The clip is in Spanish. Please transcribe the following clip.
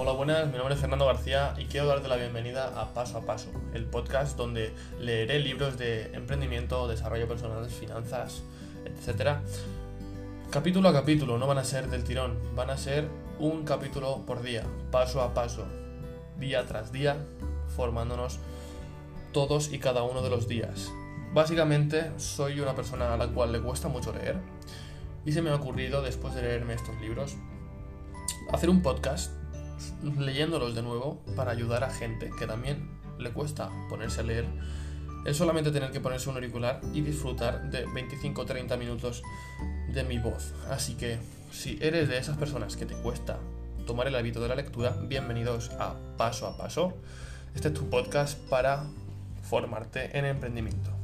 Hola, buenas, mi nombre es Fernando García y quiero darte la bienvenida a Paso a Paso, el podcast donde leeré libros de emprendimiento, desarrollo personal, finanzas, etc. Capítulo a capítulo, no van a ser del tirón, van a ser un capítulo por día, paso a paso, día tras día, formándonos todos y cada uno de los días. Básicamente soy una persona a la cual le cuesta mucho leer y se me ha ocurrido después de leerme estos libros hacer un podcast leyéndolos de nuevo para ayudar a gente que también le cuesta ponerse a leer. Es solamente tener que ponerse un auricular y disfrutar de 25-30 minutos de mi voz. Así que si eres de esas personas que te cuesta tomar el hábito de la lectura, bienvenidos a Paso a Paso. Este es tu podcast para formarte en emprendimiento.